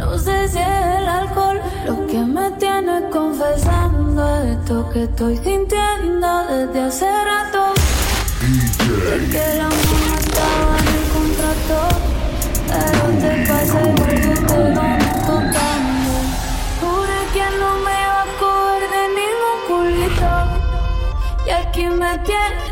No sé si es el alcohol lo que me tiene confesando esto que estoy sintiendo desde hace rato. De que la mano estaba en el contrato, pero te pasé porque te van tocando. Juré que no me iba a coger de ningún culito. Y aquí me tiene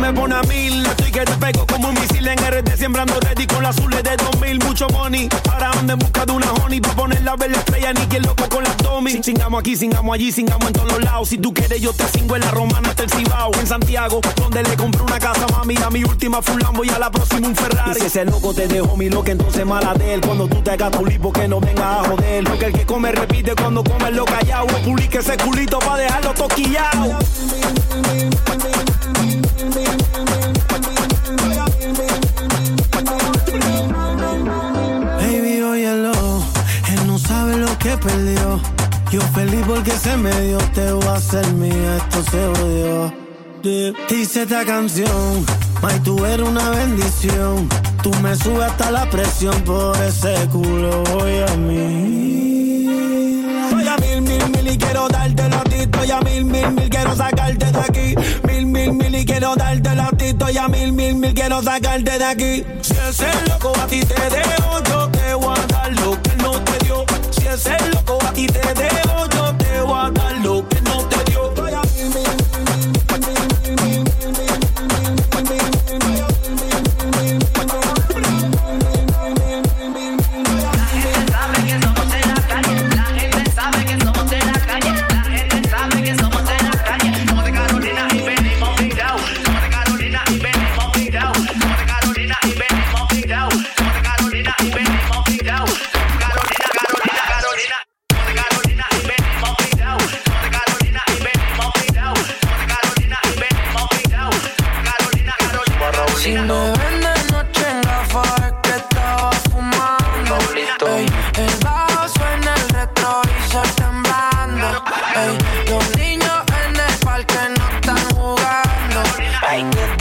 Me pone a mil. Estoy que te pego como un misil en RD. Sembrando ready con las azules de 2000. Mucho money. Para donde en busca de una honey. Pa' poner la estrella. Ni que loco con las Tommy. Singamos aquí, singamos allí, singamos en todos los lados. Si tú quieres, yo te cingo en la romana hasta el Cibao. En Santiago, donde le compré una casa, mami. A mi última Lambo y a la próxima un Ferrari. Y si ese loco te dejó mi loca, entonces mala de él. Cuando tú te hagas tu lipo, que no venga a joder. Porque el que come repite cuando come lo callado. Publique ese culito pa' dejarlo toquillado. Que perdió. Yo feliz porque se me dio, te voy a hacer mía, esto se odió. Dice esta canción, May, tú eres una bendición. Tú me subes hasta la presión por ese culo, voy a mí. Voy a mil, mil, mil y quiero darte la tito y a mil, mil, mil quiero sacarte de aquí. Mil, mil, mil y quiero darte la tito y a mil, mil, mil quiero sacarte de aquí. Si ese loco a ti te dejo, yo te voy a dar lo que no te dio. Si ese loco a ti te dejo, Los niños en el parque no están jugando.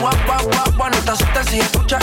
guap, guap, guap, no te asustes si escuchas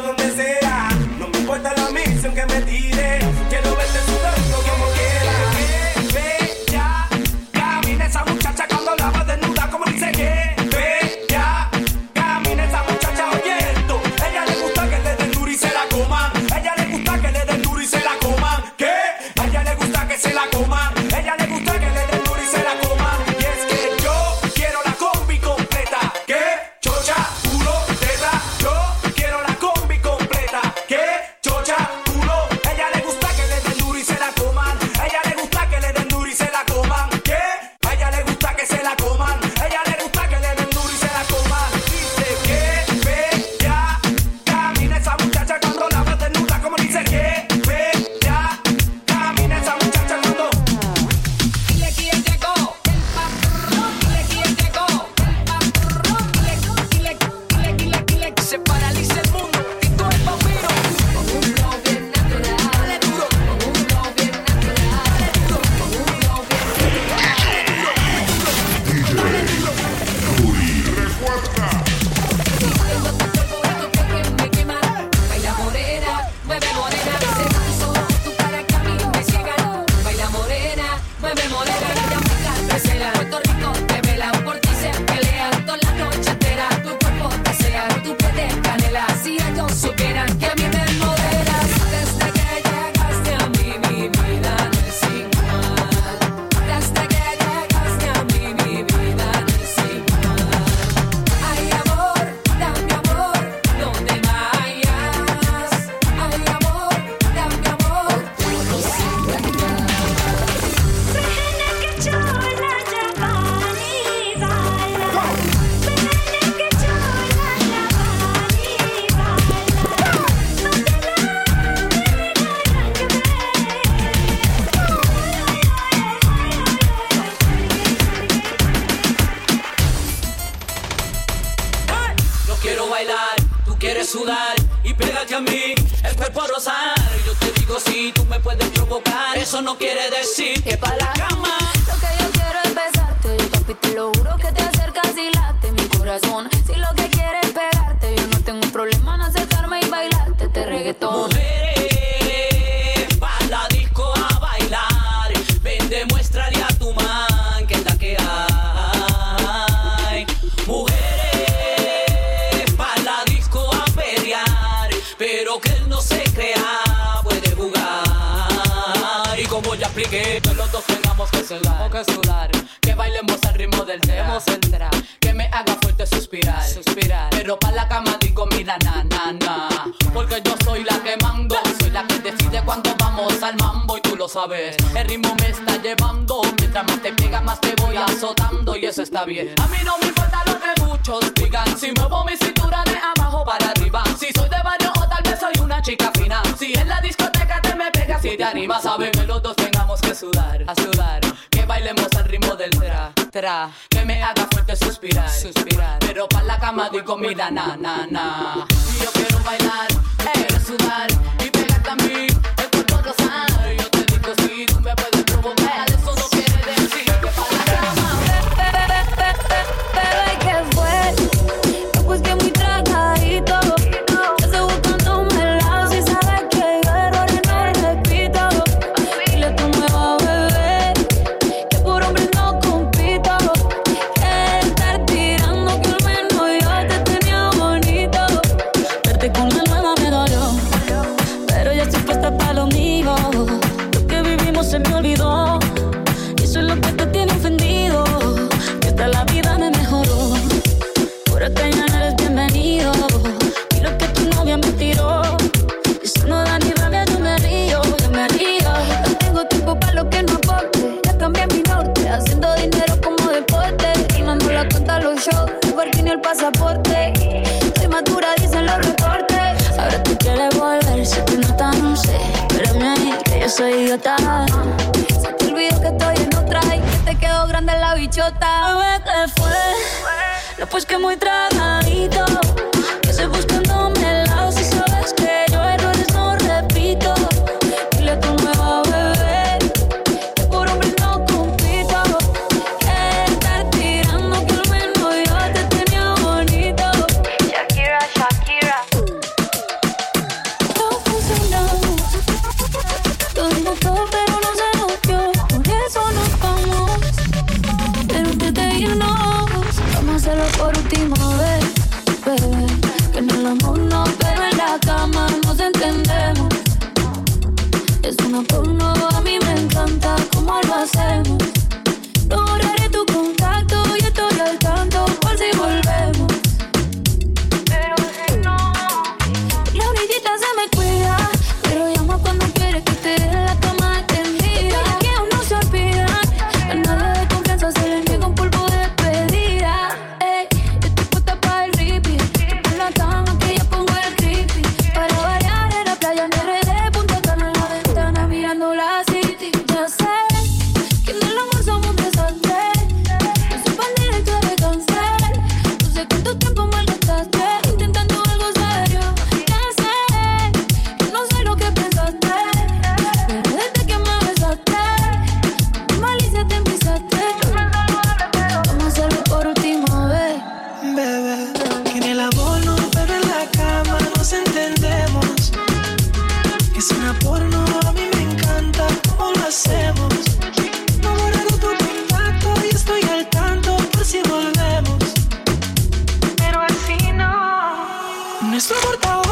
quiero es soy bajo castular. Que bailemos al ritmo del demo central. Que me haga fuerte suspirar. suspirar. Pero pa' la cama digo, mira, na, na, na. Porque yo soy la que mando. Soy la que decide cuando vamos al mambo. Y tú lo sabes. El ritmo me está llevando. Mientras más te pega, más te voy azotando. Y eso está bien. A mí no me importa lo que muchos digan. Si muevo mi cintura de abajo para arriba. Si soy de barrio o tal vez soy una chica fina. Si en la discoteca te me pegas y te animas, sabes que los dos tengamos que sudar. A sudar bailemos al ritmo del tra, tra. Que me haga fuerte suspirar, suspirar. Pero pa' la cama digo, comida, na, na, na. Yo quiero bailar, quiero sudar y pegarte a mí. idiota. Se te olvidó que estoy en otra y que te quedó grande la bichota. A ver qué fue. No, pues que muy tragadito no pongo me soportaba.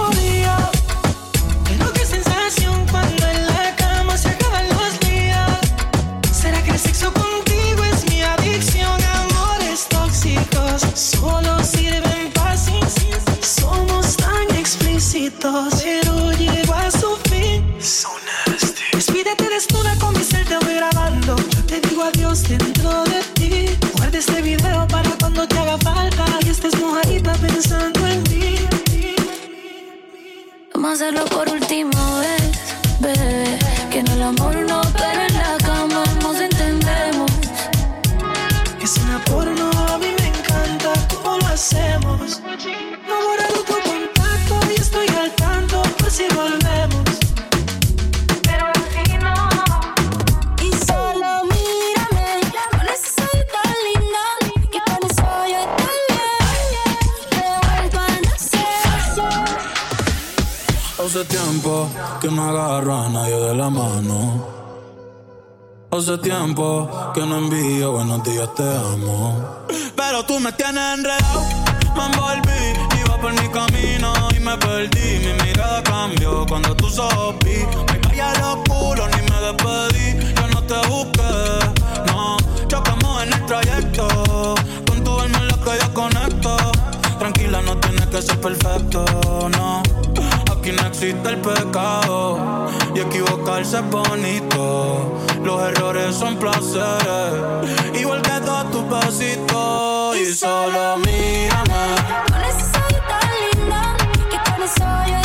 hacerlo por última hace tiempo que no envío buenos días, te amo. Pero tú me tienes enredado, me envolví, iba por mi camino y me perdí. Mi mirada cambió cuando tú ojos vi. Me callé al oscuro, ni me despedí. Yo no te busqué, no. Chocamos en el trayecto, con tu alma en la que yo conecto. Tranquila, no tienes que ser perfecto, no. Aquí no existe el pecado y equivocarse es bonito. Los errores son placeres, igual que todos tus besitos. Y solo mírame. Con ese soy tan linda que con eso yo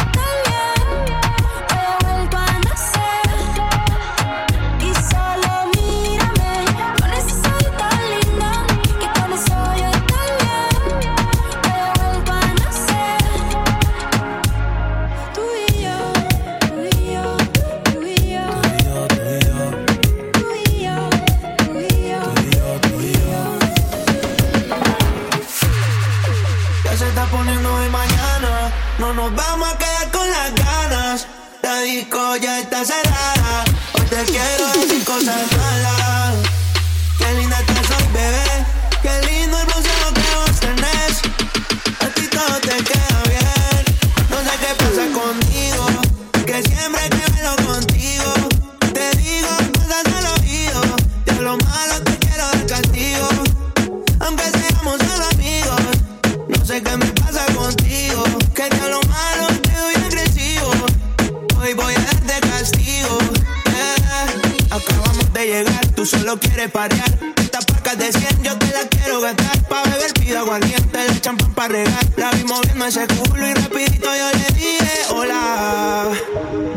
ese culo y rapidito yo le dije hola.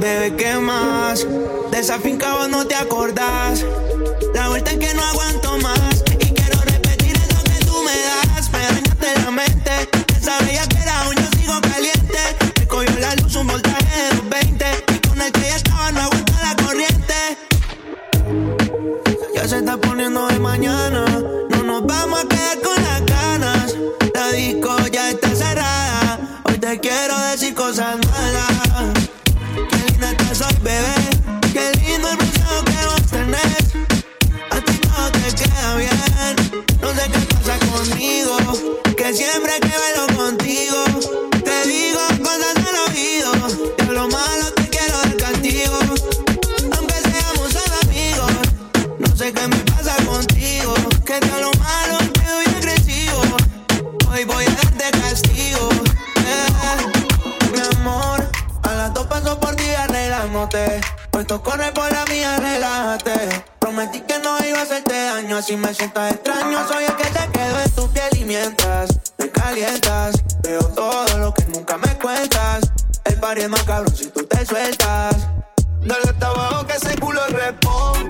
Bebé, ¿qué más? De esa finca vos no qué me pasa contigo. Que de lo malo te doy agresivo. Hoy voy a darte castigo. eh. Mi amor, a las dos paso por ti arreglándote. Puesto corre por la mía, relájate. Prometí que no iba a hacerte daño, así me sientas extraño. Soy el que te quedo en tu piel y mientras me calientas, veo todo lo que nunca me cuentas. El party es más cabrón si tú te sueltas. Dale hasta abajo que ese culo responde.